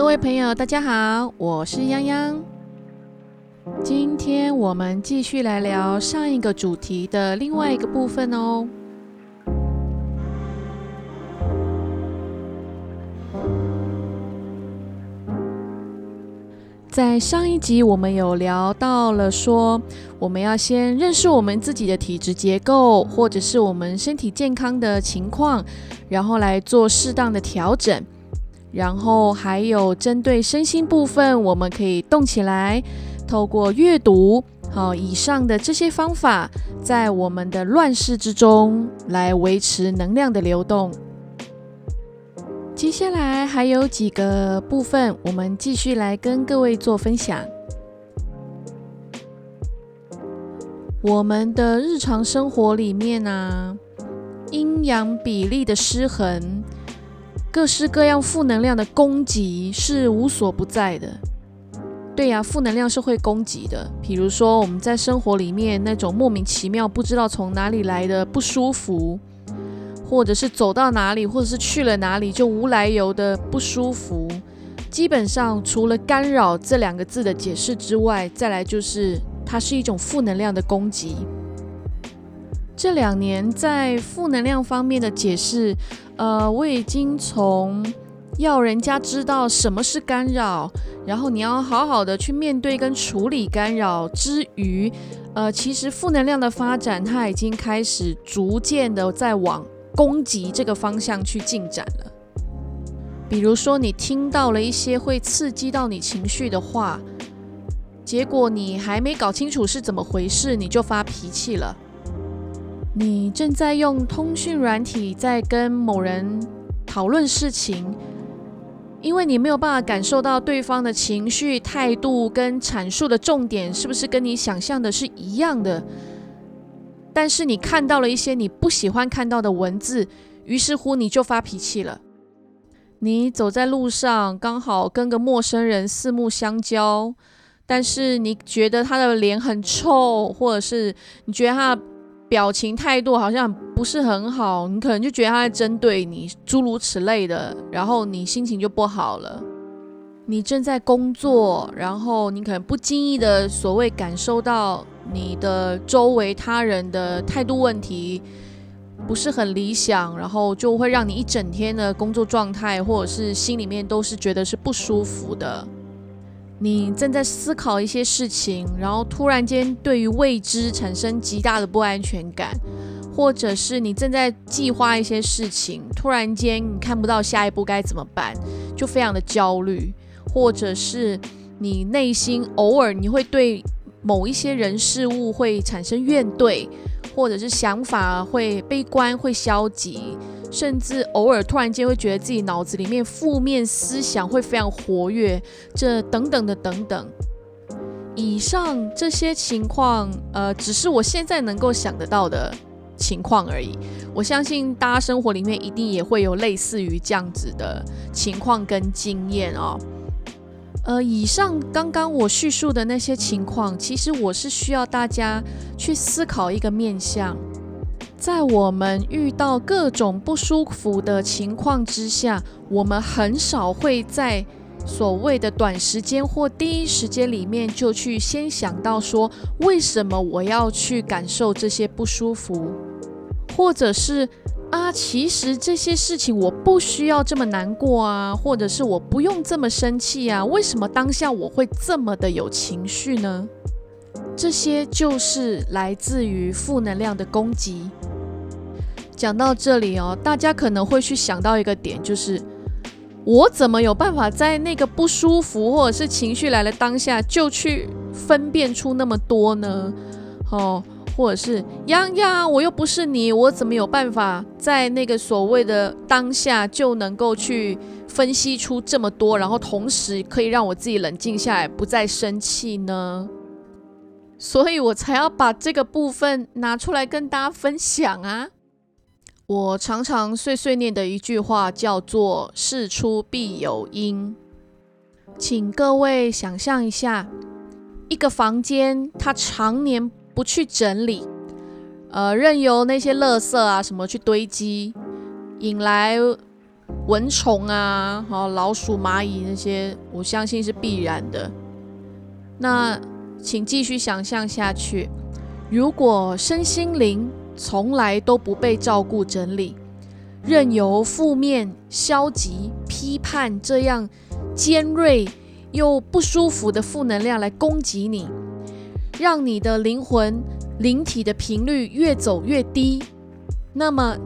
各位朋友，大家好，我是泱泱。今天我们继续来聊上一个主题的另外一个部分哦。在上一集，我们有聊到了说，我们要先认识我们自己的体质结构，或者是我们身体健康的情况，然后来做适当的调整。然后还有针对身心部分，我们可以动起来，透过阅读，好以上的这些方法，在我们的乱世之中来维持能量的流动。接下来还有几个部分，我们继续来跟各位做分享。我们的日常生活里面呢，阴阳比例的失衡，各式各样负能量的攻击是无所不在的。对呀，负能量是会攻击的。比如说我们在生活里面那种莫名其妙、不知道从哪里来的不舒服。或者是走到哪里，或者是去了哪里，就无来由的不舒服。基本上，除了干扰这两个字的解释之外，再来就是它是一种负能量的攻击。这两年在负能量方面的解释，呃，我已经从要人家知道什么是干扰，然后你要好好的去面对跟处理干扰之余，呃，其实负能量的发展，它已经开始逐渐的在往。攻击这个方向去进展了。比如说，你听到了一些会刺激到你情绪的话，结果你还没搞清楚是怎么回事，你就发脾气了。你正在用通讯软体在跟某人讨论事情，因为你没有办法感受到对方的情绪、态度跟阐述的重点是不是跟你想象的是一样的。但是你看到了一些你不喜欢看到的文字，于是乎你就发脾气了。你走在路上，刚好跟个陌生人四目相交，但是你觉得他的脸很臭，或者是你觉得他表情态度好像不是很好，你可能就觉得他在针对你，诸如此类的，然后你心情就不好了。你正在工作，然后你可能不经意的所谓感受到。你的周围他人的态度问题不是很理想，然后就会让你一整天的工作状态或者是心里面都是觉得是不舒服的。你正在思考一些事情，然后突然间对于未知产生极大的不安全感，或者是你正在计划一些事情，突然间你看不到下一步该怎么办，就非常的焦虑，或者是你内心偶尔你会对。某一些人事物会产生怨怼，或者是想法会悲观、会消极，甚至偶尔突然间会觉得自己脑子里面负面思想会非常活跃，这等等的等等。以上这些情况，呃，只是我现在能够想得到的情况而已。我相信大家生活里面一定也会有类似于这样子的情况跟经验哦。呃，以上刚刚我叙述的那些情况，其实我是需要大家去思考一个面向，在我们遇到各种不舒服的情况之下，我们很少会在所谓的短时间或第一时间里面就去先想到说，为什么我要去感受这些不舒服，或者是。啊，其实这些事情我不需要这么难过啊，或者是我不用这么生气啊，为什么当下我会这么的有情绪呢？这些就是来自于负能量的攻击。讲到这里哦，大家可能会去想到一个点，就是我怎么有办法在那个不舒服或者是情绪来了当下就去分辨出那么多呢？哦。或者是洋洋，我又不是你，我怎么有办法在那个所谓的当下就能够去分析出这么多，然后同时可以让我自己冷静下来，不再生气呢？所以我才要把这个部分拿出来跟大家分享啊！我常常碎碎念的一句话叫做“事出必有因”，请各位想象一下，一个房间它常年。不去整理，呃，任由那些垃圾啊什么去堆积，引来蚊虫啊，好老鼠、蚂蚁那些，我相信是必然的。那请继续想象下去，如果身心灵从来都不被照顾整理，任由负面、消极、批判这样尖锐又不舒服的负能量来攻击你，让你的灵魂、灵体的频率越走越低，那么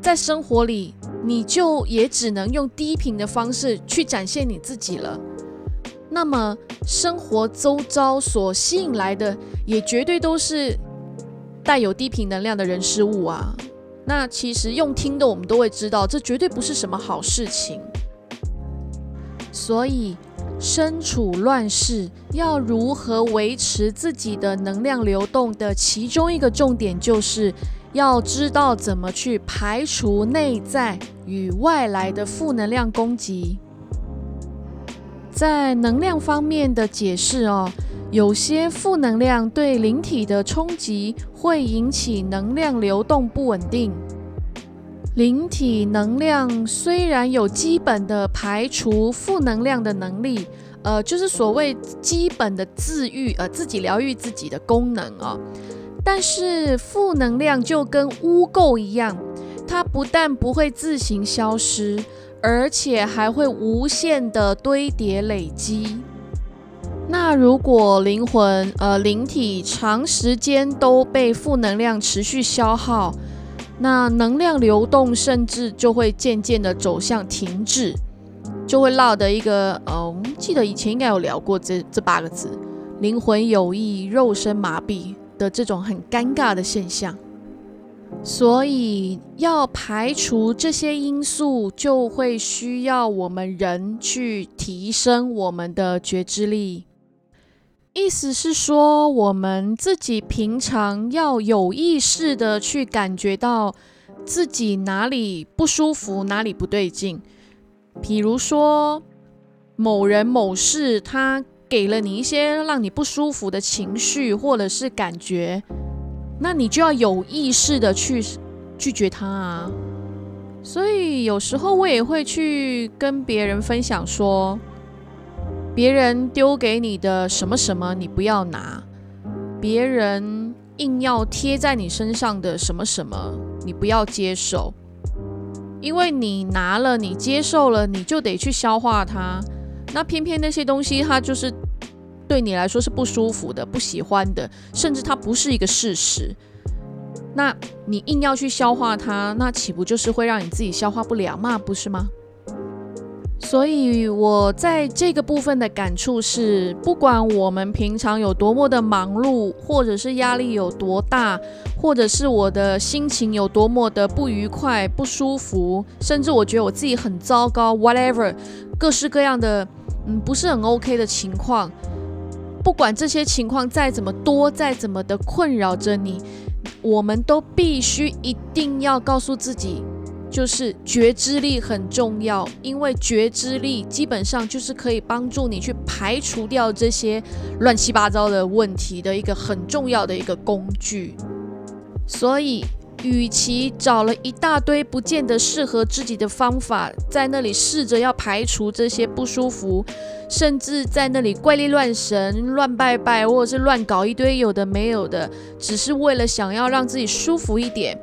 在生活里。你就也只能用低频的方式去展现你自己了。那么，生活周遭所吸引来的，也绝对都是带有低频能量的人事物啊。那其实用听的，我们都会知道，这绝对不是什么好事情。所以，身处乱世，要如何维持自己的能量流动的其中一个重点就是。要知道怎么去排除内在与外来的负能量攻击。在能量方面的解释哦，有些负能量对灵体的冲击会引起能量流动不稳定。灵体能量虽然有基本的排除负能量的能力，呃，就是所谓基本的自愈，呃，自己疗愈自己的功能哦。但是负能量就跟污垢一样，它不但不会自行消失，而且还会无限的堆叠累积。那如果灵魂呃灵体长时间都被负能量持续消耗，那能量流动甚至就会渐渐的走向停滞，就会落得一个呃，我们记得以前应该有聊过这这八个字：灵魂有意，肉身麻痹。的这种很尴尬的现象，所以要排除这些因素，就会需要我们人去提升我们的觉知力。意思是说，我们自己平常要有意识的去感觉到自己哪里不舒服，哪里不对劲。比如说，某人某事，他。给了你一些让你不舒服的情绪或者是感觉，那你就要有意识的去拒绝他啊。所以有时候我也会去跟别人分享说，别人丢给你的什么什么你不要拿，别人硬要贴在你身上的什么什么你不要接受，因为你拿了你接受了你就得去消化它。那偏偏那些东西，它就是对你来说是不舒服的、不喜欢的，甚至它不是一个事实。那你硬要去消化它，那岂不就是会让你自己消化不良吗？不是吗？所以，我在这个部分的感触是，不管我们平常有多么的忙碌，或者是压力有多大，或者是我的心情有多么的不愉快、不舒服，甚至我觉得我自己很糟糕，whatever，各式各样的。嗯，不是很 OK 的情况。不管这些情况再怎么多，再怎么的困扰着你，我们都必须一定要告诉自己，就是觉知力很重要。因为觉知力基本上就是可以帮助你去排除掉这些乱七八糟的问题的一个很重要的一个工具。所以。与其找了一大堆不见得适合自己的方法，在那里试着要排除这些不舒服，甚至在那里怪力乱神、乱拜拜，或者是乱搞一堆有的没有的，只是为了想要让自己舒服一点，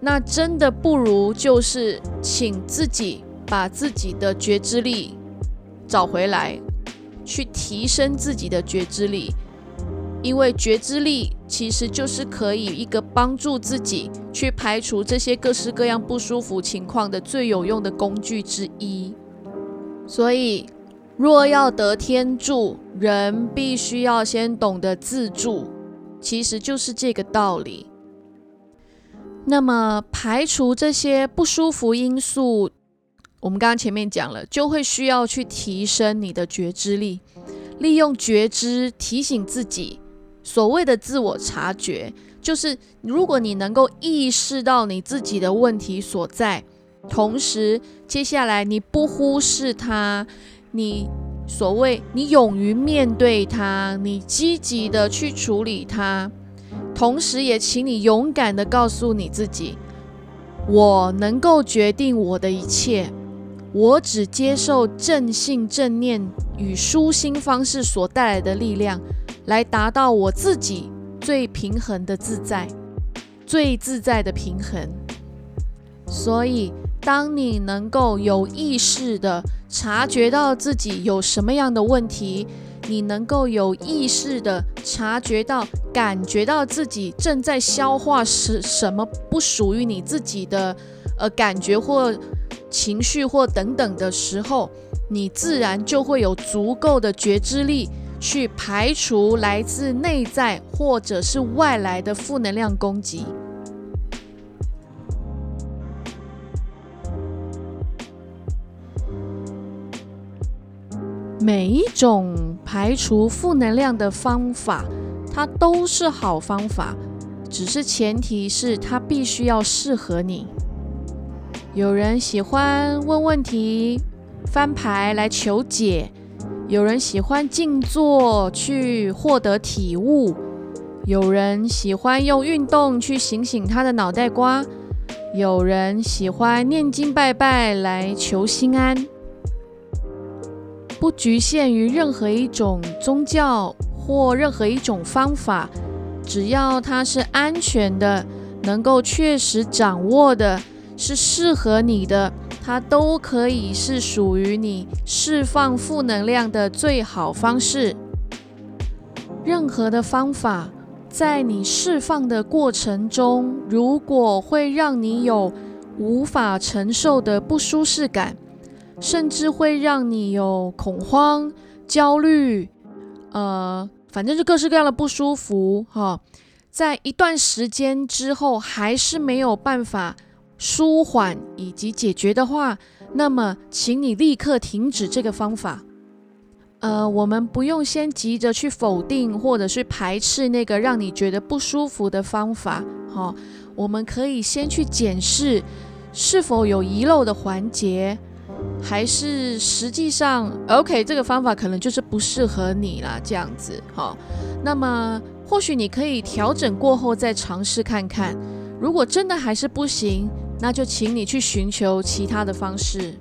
那真的不如就是请自己把自己的觉知力找回来，去提升自己的觉知力。因为觉知力其实就是可以一个帮助自己去排除这些各式各样不舒服情况的最有用的工具之一。所以，若要得天助，人必须要先懂得自助，其实就是这个道理。那么，排除这些不舒服因素，我们刚刚前面讲了，就会需要去提升你的觉知力，利用觉知提醒自己。所谓的自我察觉，就是如果你能够意识到你自己的问题所在，同时接下来你不忽视它，你所谓你勇于面对它，你积极的去处理它，同时也请你勇敢的告诉你自己，我能够决定我的一切，我只接受正性正念与舒心方式所带来的力量，来达到我自己最平衡的自在，最自在的平衡。所以，当你能够有意识的察觉到自己有什么样的问题，你能够有意识的察觉到、感觉到自己正在消化是什么不属于你自己的呃感觉或情绪或等等的时候，你自然就会有足够的觉知力去排除来自内在或者是外来的负能量攻击。每一种排除负能量的方法，它都是好方法，只是前提是它必须要适合你。有人喜欢问问题、翻牌来求解；有人喜欢静坐去获得体悟；有人喜欢用运动去醒醒他的脑袋瓜；有人喜欢念经拜拜来求心安。不局限于任何一种宗教或任何一种方法，只要它是安全的，能够确实掌握的，是适合你的，它都可以是属于你释放负能量的最好方式。任何的方法，在你释放的过程中，如果会让你有无法承受的不舒适感。甚至会让你有恐慌、焦虑，呃，反正就各式各样的不舒服哈。在一段时间之后，还是没有办法舒缓以及解决的话，那么请你立刻停止这个方法。呃，我们不用先急着去否定或者是排斥那个让你觉得不舒服的方法，哈。我们可以先去检视是否有遗漏的环节。还是实际上，OK，这个方法可能就是不适合你啦，这样子哈。那么或许你可以调整过后再尝试看看。如果真的还是不行，那就请你去寻求其他的方式。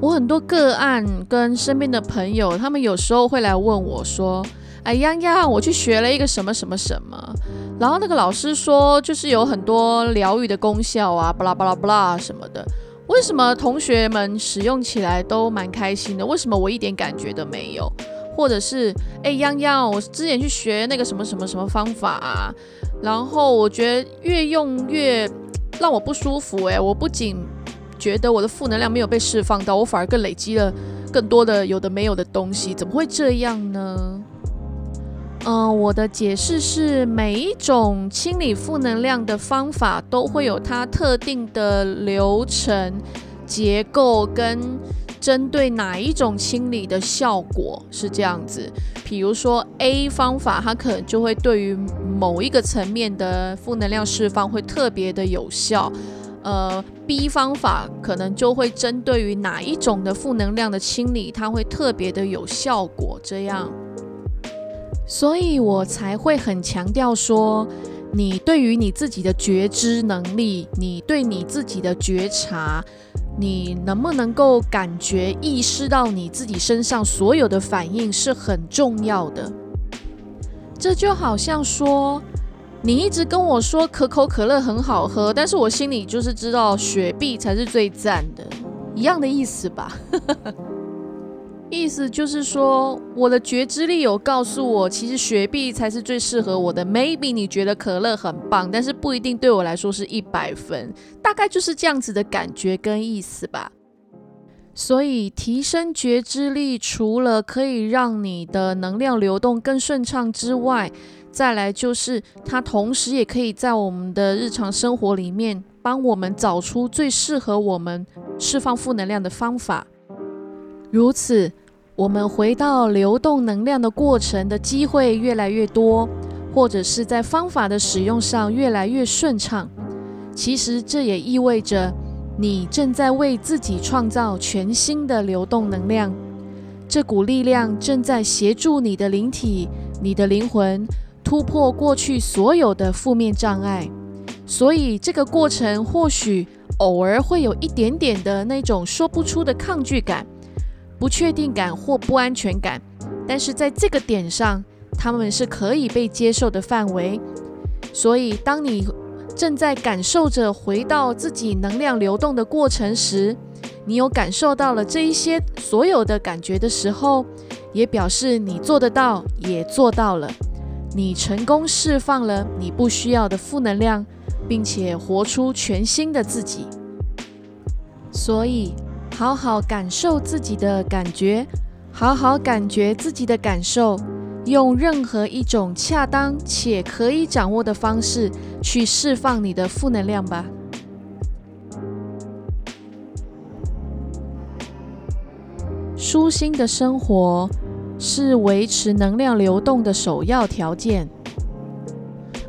我很多个案跟身边的朋友，他们有时候会来问我说：“哎，洋洋，我去学了一个什么什么什么，然后那个老师说就是有很多疗愈的功效啊，巴拉巴拉巴拉什么的。”为什么同学们使用起来都蛮开心的？为什么我一点感觉都没有？或者是，哎，泱泱，我之前去学那个什么什么什么方法啊，然后我觉得越用越让我不舒服。哎，我不仅觉得我的负能量没有被释放到，我反而更累积了更多的有的没有的东西，怎么会这样呢？嗯，我的解释是，每一种清理负能量的方法都会有它特定的流程、结构跟针对哪一种清理的效果是这样子。比如说 A 方法，它可能就会对于某一个层面的负能量释放会特别的有效。呃，B 方法可能就会针对于哪一种的负能量的清理，它会特别的有效果。这样。所以我才会很强调说，你对于你自己的觉知能力，你对你自己的觉察，你能不能够感觉意识到你自己身上所有的反应是很重要的。这就好像说，你一直跟我说可口可乐很好喝，但是我心里就是知道雪碧才是最赞的，一样的意思吧。意思就是说，我的觉知力有告诉我，其实雪碧才是最适合我的。Maybe 你觉得可乐很棒，但是不一定对我来说是一百分，大概就是这样子的感觉跟意思吧。所以，提升觉知力，除了可以让你的能量流动更顺畅之外，再来就是它同时也可以在我们的日常生活里面，帮我们找出最适合我们释放负能量的方法。如此。我们回到流动能量的过程的机会越来越多，或者是在方法的使用上越来越顺畅。其实这也意味着你正在为自己创造全新的流动能量。这股力量正在协助你的灵体、你的灵魂突破过去所有的负面障碍。所以这个过程或许偶尔会有一点点的那种说不出的抗拒感、不确定感或不安全感，但是在这个点上，他们是可以被接受的范围。所以，当你正在感受着回到自己能量流动的过程时，你有感受到了这一些所有的感觉的时候，也表示你做得到，也做到了，你成功释放了你不需要的负能量，并且活出全新的自己。所以，好好感受自己的感觉，好好感觉自己的感受。用任何一种恰当且可以掌握的方式去释放你的负能量吧。舒心的生活是维持能量流动的首要条件。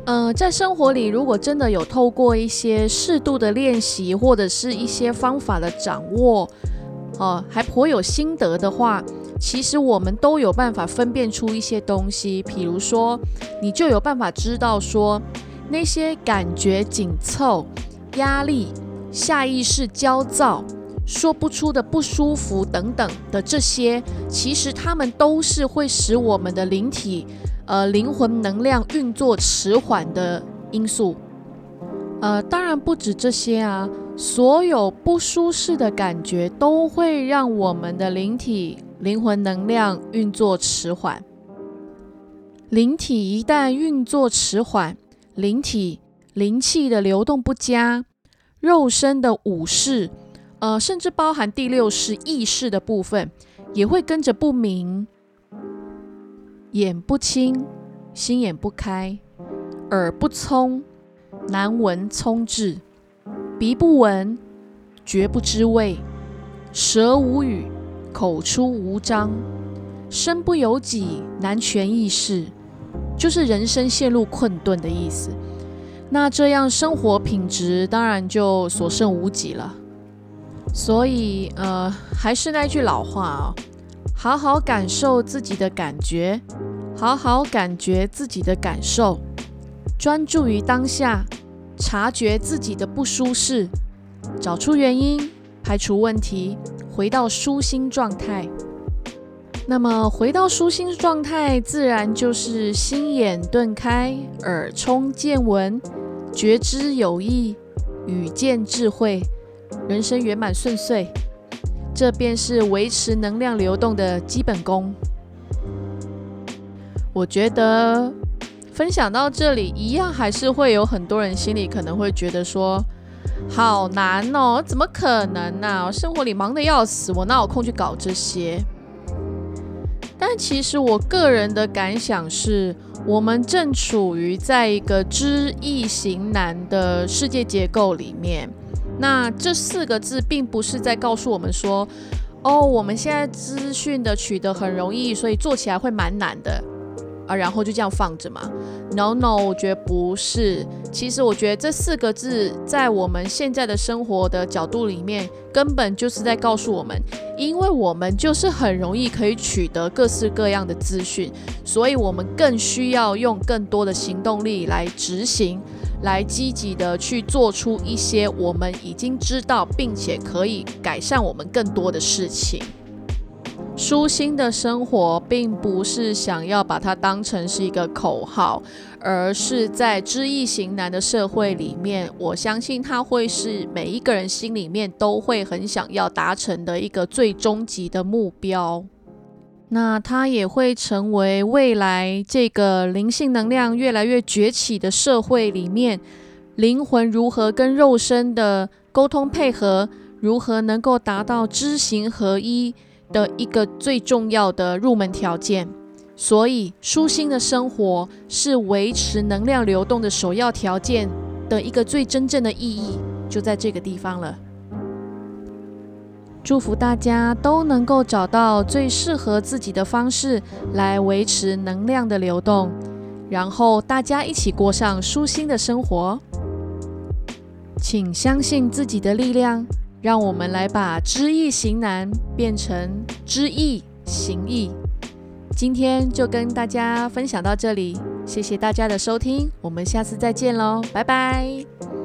呃，在生活里，如果真的有透过一些适度的练习，或者是一些方法的掌握，哦，还颇有心得的话。其实我们都有办法分辨出一些东西，比如说，你就有办法知道说，那些感觉紧凑、压力、下意识焦躁、说不出的不舒服等等的这些，其实它们都是会使我们的灵体、呃灵魂能量运作迟缓的因素。呃，当然不止这些啊，所有不舒适的感觉都会让我们的灵体。灵魂能量运作迟缓，灵体一旦运作迟缓，灵体灵气的流动不佳，肉身的五识，呃，甚至包含第六识意识的部分，也会跟着不明，眼不清，心眼不开，耳不聪，难闻聪智，鼻不闻，觉不知味，舌无语。口出无章，身不由己，难全意识，就是人生陷入困顿的意思。那这样生活品质当然就所剩无几了。所以，呃，还是那句老话啊，好好感受自己的感觉，好好感觉自己的感受，专注于当下，察觉自己的不舒适，找出原因，排除问题。回到舒心状态，那么回到舒心状态，自然就是心眼顿开，耳聪见闻，觉知有益，语见智慧，人生圆满顺遂。这便是维持能量流动的基本功。我觉得分享到这里，一样还是会有很多人心里可能会觉得说。好难哦，怎么可能呢？生活里忙得要死，我哪有空去搞这些？但其实我个人的感想是，我们正处于在一个知易行难的世界结构里面。那这四个字并不是在告诉我们说，哦，我们现在资讯的取得很容易，所以做起来会蛮难的。啊，然后就这样放着嘛？No No，我觉得不是。其实我觉得这四个字在我们现在的生活的角度里面，根本就是在告诉我们，因为我们就是很容易可以取得各式各样的资讯，所以我们更需要用更多的行动力来执行，来积极的去做出一些我们已经知道并且可以改善我们更多的事情。舒心的生活，并不是想要把它当成是一个口号，而是在知易行难的社会里面，我相信它会是每一个人心里面都会很想要达成的一个最终极的目标。那它也会成为未来这个灵性能量越来越崛起的社会里面，灵魂如何跟肉身的沟通配合，如何能够达到知行合一。的一个最重要的入门条件，所以舒心的生活是维持能量流动的首要条件的一个最真正的意义，就在这个地方了。祝福大家都能够找到最适合自己的方式来维持能量的流动，然后大家一起过上舒心的生活。请相信自己的力量。让我们来把知易行难变成知易行易。今天就跟大家分享到这里，谢谢大家的收听，我们下次再见喽，拜拜。